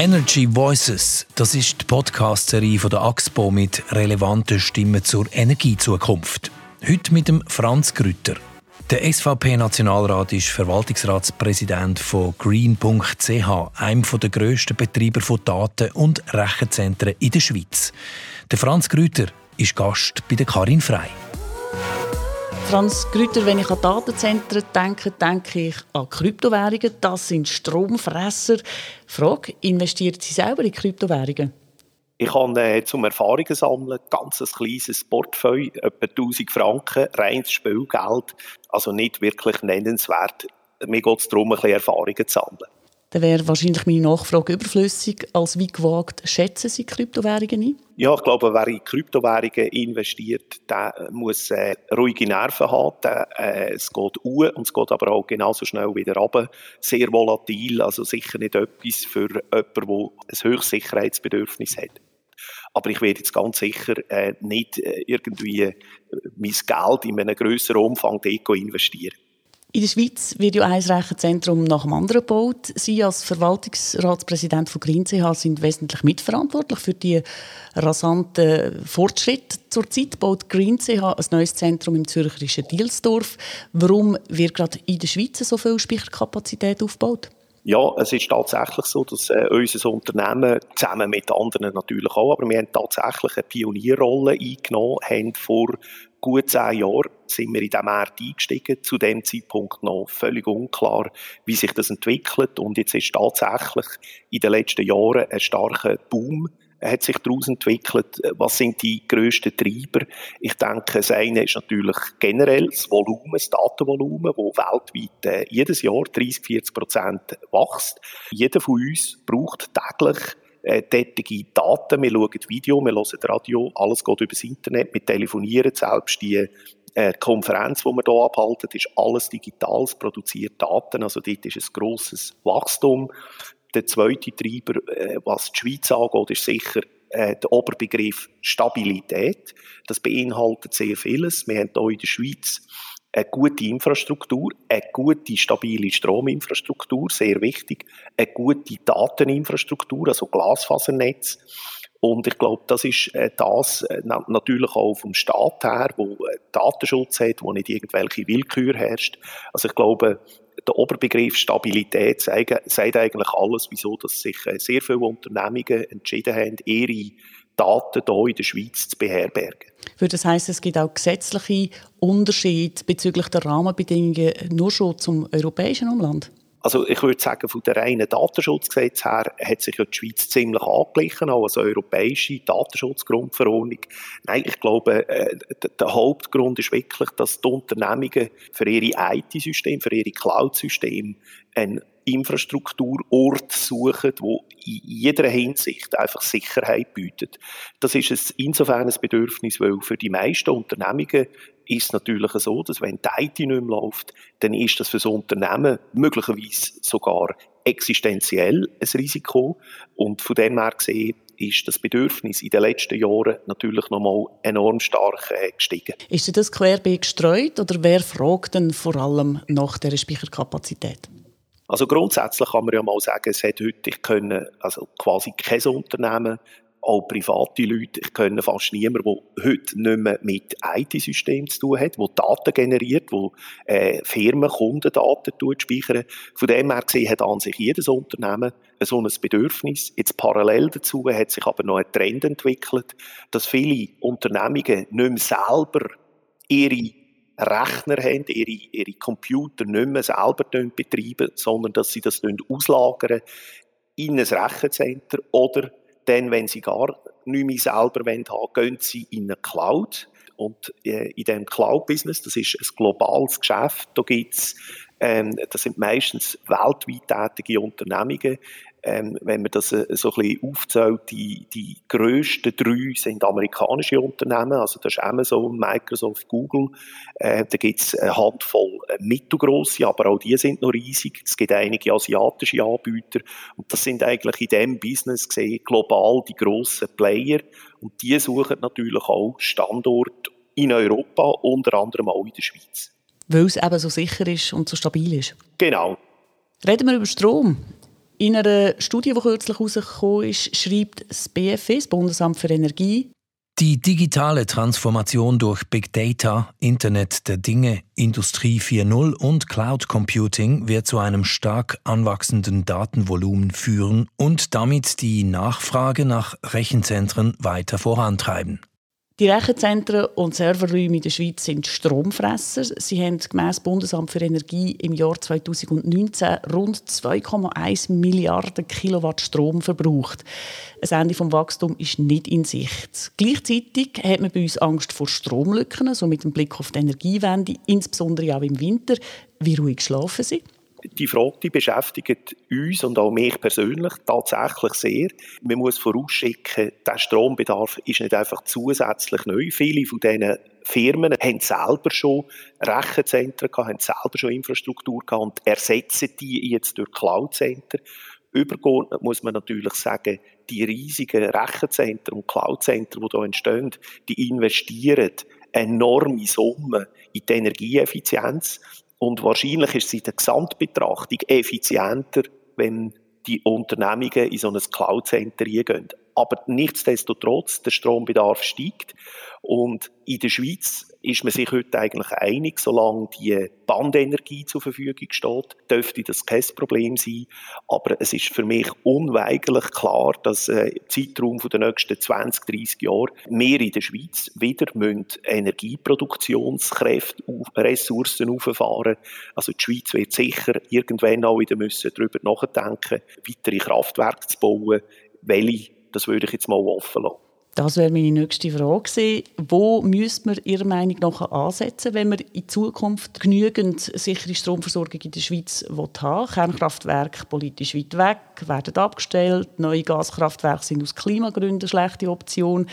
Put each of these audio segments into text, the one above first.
Energy Voices, das ist die Podcast-Serie der AXPO mit relevanten Stimmen zur Energiezukunft. Heute mit dem Franz Grütter. Der SVP-Nationalrat ist Verwaltungsratspräsident von Green.ch, einem der grössten Betreiber von Daten- und Rechenzentren in der Schweiz. Der Franz Grüter ist Gast bei der Karin Frei. Franz Grüter, wenn ich an Datenzentren denke, denke ich an Kryptowährungen. Das sind Stromfresser. Frage, investieren Sie selber in Kryptowährungen? Ich habe äh, zum Erfahrungen sammeln ganz ein kleines Portfolio, etwa 1000 Franken, reines Spielgeld, also nicht wirklich nennenswert. Mir geht es darum, ein bisschen Erfahrungen zu sammeln. Dann wäre wahrscheinlich meine Nachfrage überflüssig. Als wie gewagt schätzen Sie Kryptowährungen ein? Ja, ich glaube, wer in Kryptowährungen investiert, der muss äh, ruhige Nerven haben. Äh, es geht hoch und es geht aber auch genauso schnell wieder runter. Sehr volatil, also sicher nicht etwas für jemanden, der ein höchstes Sicherheitsbedürfnis hat. Aber ich werde jetzt ganz sicher äh, nicht äh, irgendwie äh, mein Geld in einem grösseren Umfang Deko investieren. In der Schweiz wird ja ein Rechenzentrum nach dem anderen gebaut. Sie als Verwaltungsratspräsident von GreenCH sind wesentlich mitverantwortlich für die rasanten Fortschritte. Zurzeit baut GreenCH ein neues Zentrum im zürcherischen Dielsdorf. Warum wird gerade in der Schweiz so viel Speicherkapazität aufgebaut? Ja, es ist tatsächlich so, dass äh, unser Unternehmen zusammen mit anderen natürlich auch, aber wir haben tatsächlich eine Pionierrolle eingenommen, haben vor gut zehn Jahren sind wir in diesen Markt eingestiegen. Zu dem Zeitpunkt noch völlig unklar, wie sich das entwickelt. Und jetzt ist tatsächlich in den letzten Jahren ein starker Boom hat sich daraus entwickelt. Was sind die grössten Treiber? Ich denke, das eine ist natürlich generell das Volumen, das Datenvolumen, das weltweit äh, jedes Jahr 30, 40 Prozent wächst. Jeder von uns braucht täglich äh, tätige Daten. Wir schauen Video, wir hören Radio, alles geht übers Internet, wir telefonieren, selbst die äh, Konferenz, die wir hier abhalten, ist alles digital, es produziert Daten, also dort ist ein grosses Wachstum. Der zweite Treiber, äh, was die Schweiz angeht, ist sicher der Oberbegriff Stabilität. Das beinhaltet sehr vieles. Wir haben hier in der Schweiz eine gute Infrastruktur, eine gute, stabile Strominfrastruktur, sehr wichtig, eine gute Dateninfrastruktur, also Glasfasernetz. Und ich glaube, das ist äh, das äh, natürlich auch vom Staat her, wo äh, Datenschutz hat, wo nicht irgendwelche Willkür herrscht. Also ich glaube, der Oberbegriff Stabilität sagt, eigentlich alles, wieso dass sich sehr viele Unternehmungen entschieden haben, ihre Daten hier in der Schweiz zu beherbergen. Würde das heißen, es gibt auch gesetzliche Unterschiede bezüglich der Rahmenbedingungen nur schon zum europäischen Umland? Also ich würde sagen, von der reinen Datenschutzgesetz her hat sich ja die Schweiz ziemlich angeglichen, auch als europäische Datenschutzgrundverordnung. Nein, ich glaube, äh, der Hauptgrund ist wirklich, dass die Unternehmungen für ihre IT-Systeme, für ihre Cloud-Systeme einen Infrastrukturort suchen, wo jeder Hinsicht einfach Sicherheit bietet. Das ist es insofern ein Bedürfnis, weil für die meisten Unternehmungen ist es natürlich so, dass wenn die IT nicht mehr läuft, dann ist das für so Unternehmen möglicherweise sogar existenziell ein Risiko. Und von dem her gesehen ist das Bedürfnis in den letzten Jahren natürlich nochmal enorm stark äh, gestiegen. Ist das querbeet gestreut oder wer fragt denn vor allem nach der Speicherkapazität? Also grundsätzlich kann man ja mal sagen, es hat heute, ich können, also quasi kein Unternehmen, auch private Leute, ich kenne fast niemanden, der heute nicht mehr mit IT-Systemen zu tun hat, der Daten generiert, der äh, Firmen, Kundendaten speichern. Von dem her gesehen hat an sich jedes Unternehmen so ein Bedürfnis. Jetzt parallel dazu hat sich aber noch ein Trend entwickelt, dass viele Unternehmungen nicht mehr selber ihre Rechner haben, ihre, ihre Computer nicht mehr selber betreiben, sondern dass sie das auslagern in ein Rechenzentrum oder dann, wenn sie gar nicht mehr selber haben wollen, gehen sie in eine Cloud. Und äh, in diesem Cloud-Business, das ist ein globales Geschäft, da gibt's, ähm, das sind meistens weltweit tätige Unternehmungen, ähm, wenn man das äh, so ein bisschen aufzählt, die, die grössten drei sind amerikanische Unternehmen, also das ist Amazon, Microsoft, Google. Äh, da gibt es eine Handvoll äh, mittelgrosse, aber auch die sind noch riesig. Es gibt einige asiatische Anbieter und das sind eigentlich in diesem Business gesehen global die grossen Player und die suchen natürlich auch Standort in Europa, unter anderem auch in der Schweiz. Weil es eben so sicher ist und so stabil ist. Genau. Reden wir über Strom. In einer Studie, die kürzlich herausgekommen ist, schreibt das BFE, das Bundesamt für Energie, die digitale Transformation durch Big Data, Internet der Dinge, Industrie 4.0 und Cloud Computing wird zu einem stark anwachsenden Datenvolumen führen und damit die Nachfrage nach Rechenzentren weiter vorantreiben. Die Rechenzentren und Serverräume in der Schweiz sind Stromfresser. Sie haben gemäss Bundesamt für Energie im Jahr 2019 rund 2,1 Milliarden Kilowatt Strom verbraucht. Ein Ende des Wachstums ist nicht in Sicht. Gleichzeitig hat man bei uns Angst vor Stromlücken, so mit dem Blick auf die Energiewende, insbesondere auch im Winter. Wie ruhig schlafen Sie? Die Frage die beschäftigt uns und auch mich persönlich tatsächlich sehr. Man muss vorausschicken, der Strombedarf ist nicht einfach zusätzlich neu. Viele von diesen Firmen haben selber schon Rechenzentren gehabt, haben selber schon Infrastruktur gehabt und ersetzen die jetzt durch Cloud-Center. Übergeordnet muss man natürlich sagen, die riesigen Rechenzentren und Cloud-Center, die hier entstehen, die investieren enorme Summen in die Energieeffizienz. Und wahrscheinlich ist es in der Gesamtbetrachtung effizienter, wenn die Unternehmungen in so ein Cloud-Center gehen. Aber nichtsdestotrotz, der Strombedarf steigt. Und in der Schweiz ist man sich heute eigentlich einig, solange die Bandenergie zur Verfügung steht, dürfte das kein Problem sein. Aber es ist für mich unweigerlich klar, dass äh, im Zeitraum der nächsten 20, 30 Jahre wir in der Schweiz wieder Energieproduktionskräfte, Ressourcen auffahren. Also die Schweiz wird sicher irgendwann auch wieder müssen darüber nachdenken, weitere Kraftwerke zu bauen. Welche, das würde ich jetzt mal offen lassen. Das wäre meine nächste Frage Wo müsste man Ihrer Meinung nach ansetzen, wenn man in Zukunft genügend sichere Stromversorgung in der Schweiz haben will? Kernkraftwerke politisch weit weg, werden abgestellt, neue Gaskraftwerke sind aus Klimagründen eine schlechte Option.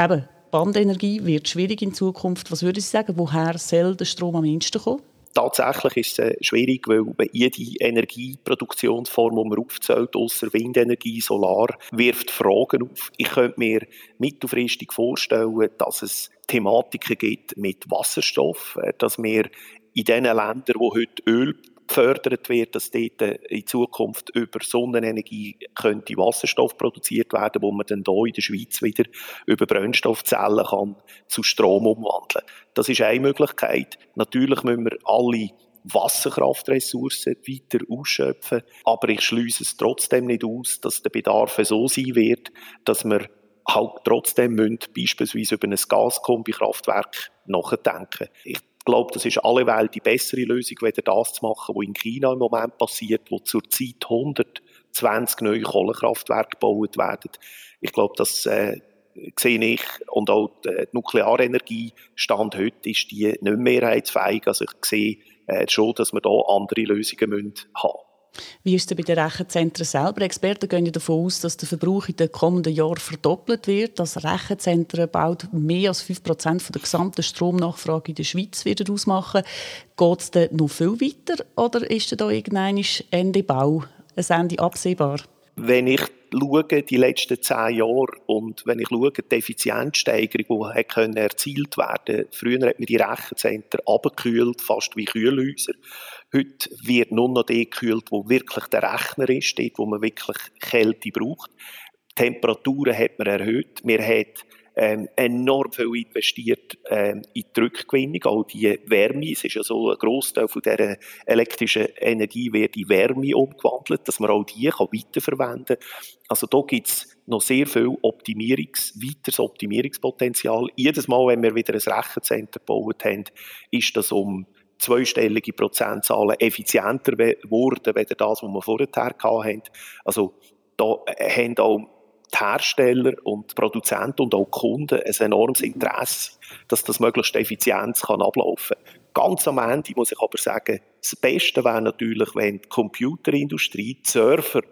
Eben, Bandenergie wird schwierig in Zukunft. Was würden Sie sagen, woher soll der Strom am mindesten kommen? Tatsächlich ist es äh, schwierig, weil jede Energieproduktionsform, die man aufzählt, außer Windenergie, Solar, wirft Fragen auf. Ich könnte mir mittelfristig vorstellen, dass es Thematiken gibt mit Wasserstoff, äh, dass wir in den Ländern, wo heute Öl gefördert wird, dass dort in Zukunft über Sonnenenergie könnte Wasserstoff produziert werden, wo man dann hier in der Schweiz wieder über Brennstoffzellen kann zu Strom umwandeln. Das ist eine Möglichkeit. Natürlich müssen wir alle Wasserkraftressourcen weiter ausschöpfen, aber ich schließe es trotzdem nicht aus, dass der Bedarf so sein wird, dass wir halt trotzdem müssen, beispielsweise über ein Gaskombikraftwerk nachdenken. Ich glaube, das ist alle Welt die bessere Lösung, weder das zu machen, was in China im Moment passiert, wo zurzeit 120 neue Kohlekraftwerke gebaut werden. Ich glaube, das äh, sehe ich und auch die Nuklearenergie Stand heute ist die nicht mehrheitsfähig. Also ich sehe äh, schon, dass wir da andere Lösungen müssen haben wie ist es bei den Rechenzentren selber? Experten gehen davon aus, dass der Verbrauch in den kommenden Jahren verdoppelt wird. Das Rechenzentren baut mehr als 5% der gesamten Stromnachfrage in der Schweiz wieder ausmachen. Geht es dann noch viel weiter oder ist da irgendein Ende Bau, ein Ende absehbar? Wenn ich schaue, die letzten zehn Jahre und wenn ich schaue, die Effizienzsteigerung, die können erzielt werden früher hat man die Rechenzentren abgekühlt, fast wie Kühlhäuser. Heute wird nur noch der gekühlt, wo wirklich der Rechner ist, dort, wo man wirklich Kälte braucht. Die Temperaturen hat man erhöht. Man hat ähm, enorm viel investiert ähm, in die Rückgewinnung, auch die Wärme. Es ist ja so, ein Großteil von dieser elektrischen Energie wird in Wärme umgewandelt, dass man auch die kann weiterverwenden kann. Also da gibt es noch sehr viel Optimierungs-, weiteres Optimierungspotenzial. Jedes Mal, wenn wir wieder ein Rechenzentrum gebaut haben, ist das um zweistellige Prozentzahlen effizienter geworden, als das, was wir vorher hatten. Also da haben auch die Hersteller und die Produzenten und auch die Kunden ein enormes Interesse, dass das möglichst effizient kann ablaufen kann. Ganz am Ende muss ich aber sagen, das Beste wäre natürlich, wenn die Computerindustrie, die Surfer,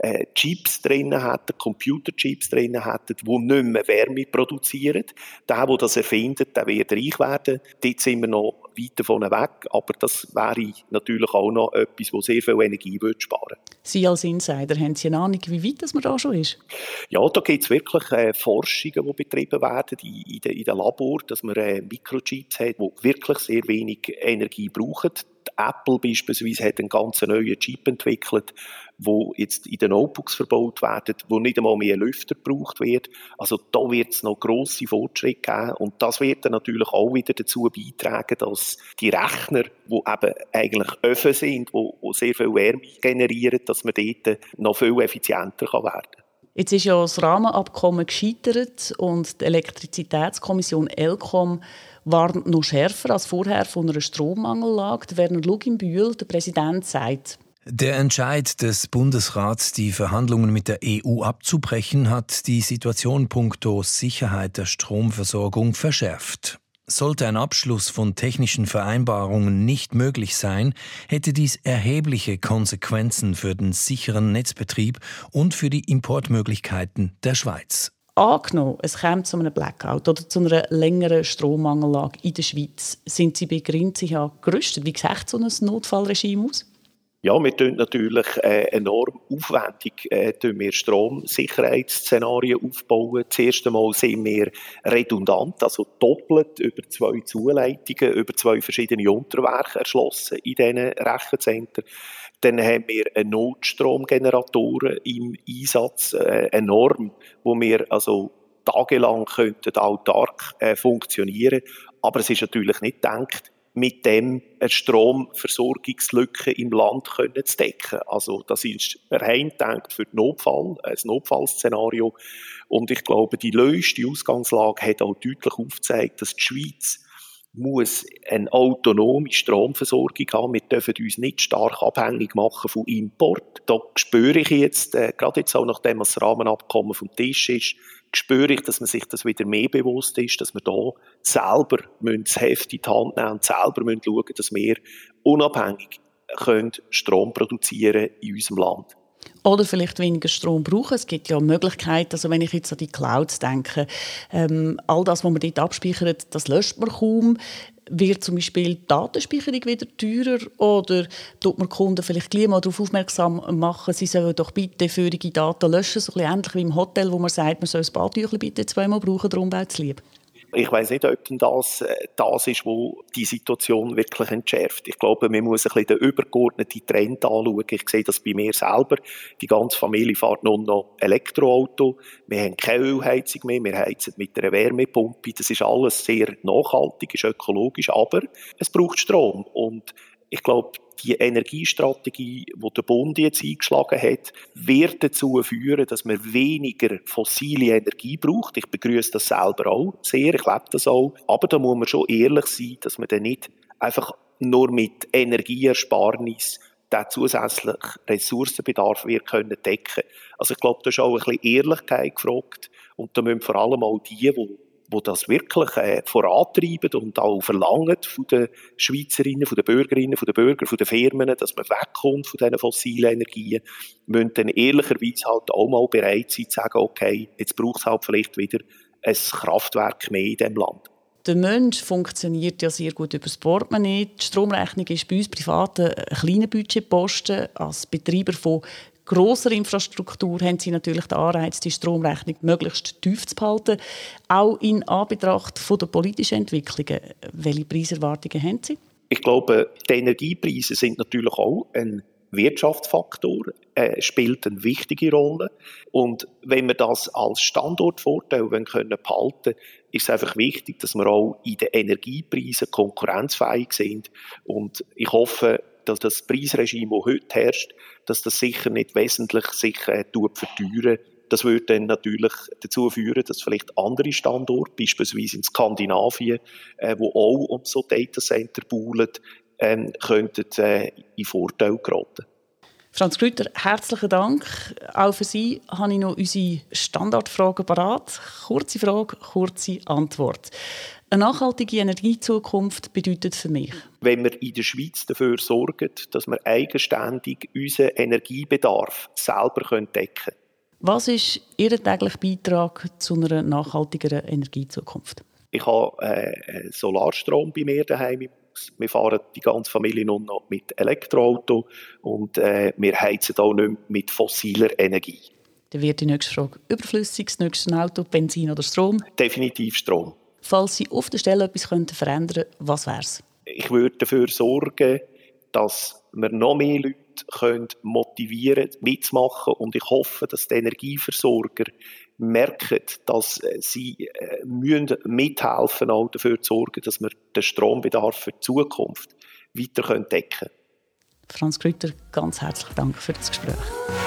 äh, Chips drinnen hätten, Computerchips drinnen hätten, die nicht mehr Wärme produzieren. Der, der das erfindet, der wird reich werden. Dort sind wir noch weit davon weg, aber das wäre natürlich auch noch etwas, das sehr viel Energie würde sparen Sie als Insider, haben Sie eine Ahnung, wie weit das man da schon ist? Ja, da gibt es wirklich äh, Forschungen, die betrieben werden in, in den de Labor, dass man äh, Mikrochips hat, die wirklich sehr wenig Energie brauchen. Die Apple beispielsweise hat einen ganz neuen Chip entwickelt, wo jetzt in den Notebooks verbaut werden, wo nicht einmal mehr Lüfter gebraucht wird. Also da wird es noch grosse Fortschritte geben und das wird dann natürlich auch wieder dazu beitragen, dass die Rechner, die eben eigentlich offen sind, wo sehr viel Wärme generieren, dass man dort noch viel effizienter werden kann. Jetzt ist ja das Rahmenabkommen gescheitert und die Elektrizitätskommission ELCOM warnt noch schärfer als vorher von einer Strommangellage. Werner Luginbühl, der Präsident, sagt, der Entscheid des Bundesrats, die Verhandlungen mit der EU abzubrechen, hat die Situation punkto Sicherheit der Stromversorgung verschärft. Sollte ein Abschluss von technischen Vereinbarungen nicht möglich sein, hätte dies erhebliche Konsequenzen für den sicheren Netzbetrieb und für die Importmöglichkeiten der Schweiz. Angenommen, es käme zu einem Blackout oder zu einer längeren Strommangellage in der Schweiz. Sind Sie bei Grinzia gerüstet? Wie sieht so ein Notfallregime aus? Ja, wir tun natürlich äh, enorm aufwendig äh, wir Stromsicherheitsszenarien aufbauen. Zuerst einmal sind wir redundant, also doppelt über zwei Zuleitungen, über zwei verschiedene Unterwerke erschlossen in diesen Rechenzentren. Dann haben wir Notstromgeneratoren im Einsatz, äh, enorm, wo wir also tagelang könnten autark äh, funktionieren. Aber es ist natürlich nicht gedacht, mit dem eine Stromversorgungslücke im Land können zu decken. Also das ist rein gedacht für den Notfall, ein Notfallszenario. Und ich glaube, die löste Ausgangslage hat auch deutlich aufgezeigt, dass die Schweiz muss eine autonome Stromversorgung haben. Wir dürfen uns nicht stark abhängig machen von Import. Da spüre ich jetzt, äh, gerade jetzt auch nachdem das Rahmenabkommen vom Tisch ist, spüre ich, dass man sich das wieder mehr bewusst ist, dass wir da selber das Heft in die Hand nehmen und selber müssen schauen, dass wir unabhängig können Strom produzieren in unserem Land. Oder vielleicht weniger Strom brauchen. Es gibt ja Möglichkeiten, also wenn ich jetzt an die Clouds denke, ähm, all das, was man dort abspeichert, das löscht man kaum wird zum Beispiel die Datenspeicherung wieder teurer oder tut man Kunden vielleicht gleich mal darauf aufmerksam machen, sie sollen doch bitte feurige Daten löschen, so ein bisschen ähnlich wie im Hotel, wo man sagt, man soll das Badtüchlein bitte zweimal brauchen, der Umwelt zu lieb. Ich weiß nicht, ob denn das äh, das ist, wo die Situation wirklich entschärft. Ich glaube, man muss ein bisschen den übergeordneten Trend anschauen. Ich sehe das bei mir selber. Die ganze Familie fährt nun noch Elektroauto. Wir haben keine Ölheizung mehr. Wir heizen mit einer Wärmepumpe. Das ist alles sehr nachhaltig, ist ökologisch, aber es braucht Strom. Und ich glaube, die Energiestrategie, die der Bund jetzt eingeschlagen hat, wird dazu führen, dass man weniger fossile Energie braucht. Ich begrüße das selber auch sehr, ich lebe das auch. Aber da muss man schon ehrlich sein, dass man dann nicht einfach nur mit Energieersparnis den zusätzlichen Ressourcenbedarf wir können decken. Also ich glaube, da ist auch ein bisschen Ehrlichkeit gefragt und da müssen vor allem auch die, die wo das wirklich äh, vorantreiben und auch verlangen von den Schweizerinnen, von den Bürgerinnen, von den Bürgern, von den Firmen, dass man wegkommt von diesen fossilen Energien, müssen dann ehrlicherweise halt auch mal bereit sein zu sagen, okay, jetzt braucht es halt vielleicht wieder ein Kraftwerk mehr in diesem Land. Der Mensch funktioniert ja sehr gut über das Portemonnaie. Die Stromrechnung ist bei uns Privaten ein kleiner Budgetposten. Als Betreiber von grosser Infrastruktur haben sie natürlich den Anreiz, die Stromrechnung möglichst tief zu behalten. Auch in Anbetracht der politischen Entwicklungen. Welche Preiserwartungen haben Sie? Ich glaube, die Energiepreise sind natürlich auch ein Wirtschaftsfaktor, äh, spielt eine wichtige Rolle. Und wenn wir das als Standortvorteil können behalten ist es einfach wichtig, dass wir auch in den Energiepreisen konkurrenzfähig sind. Und ich hoffe, dass das Preisregime, das heute herrscht, dass das sicher nicht wesentlich sich äh, verteuern das würde dann natürlich dazu führen, dass vielleicht andere Standorte, beispielsweise in Skandinavien, äh, wo auch um so Datacenter bauen, äh, könnten äh, in Vorteil geraten. Franz Grüter, herzlichen Dank. Auch für Sie habe ich noch unsere Standardfragen parat. Kurze Frage, kurze Antwort. Eine nachhaltige Energiezukunft bedeutet für mich? Wenn wir in der Schweiz dafür sorgen, dass wir eigenständig unseren Energiebedarf selber decken können. Was ist Ihr täglicher Beitrag zu einer nachhaltigeren Energiezukunft? Ich habe äh, Solarstrom bei mir daheim wir fahren die ganze Familie nun noch mit Elektroauto und äh, wir heizen auch nicht mehr mit fossiler Energie. Dann wird die nächste Frage überflüssig, das nächste Auto, Benzin oder Strom? Definitiv Strom. Falls Sie auf der Stelle etwas könnten verändern könnten, was wäre es? Ich würde dafür sorgen, dass wir noch mehr Leute können motivieren mitzumachen und ich hoffe, dass die Energieversorger merken, dass äh, sie äh, müssen mithelfen auch dafür zu sorgen, dass wir den Strombedarf für die Zukunft weiter decken können. Franz Grüter, ganz herzlichen Dank für das Gespräch.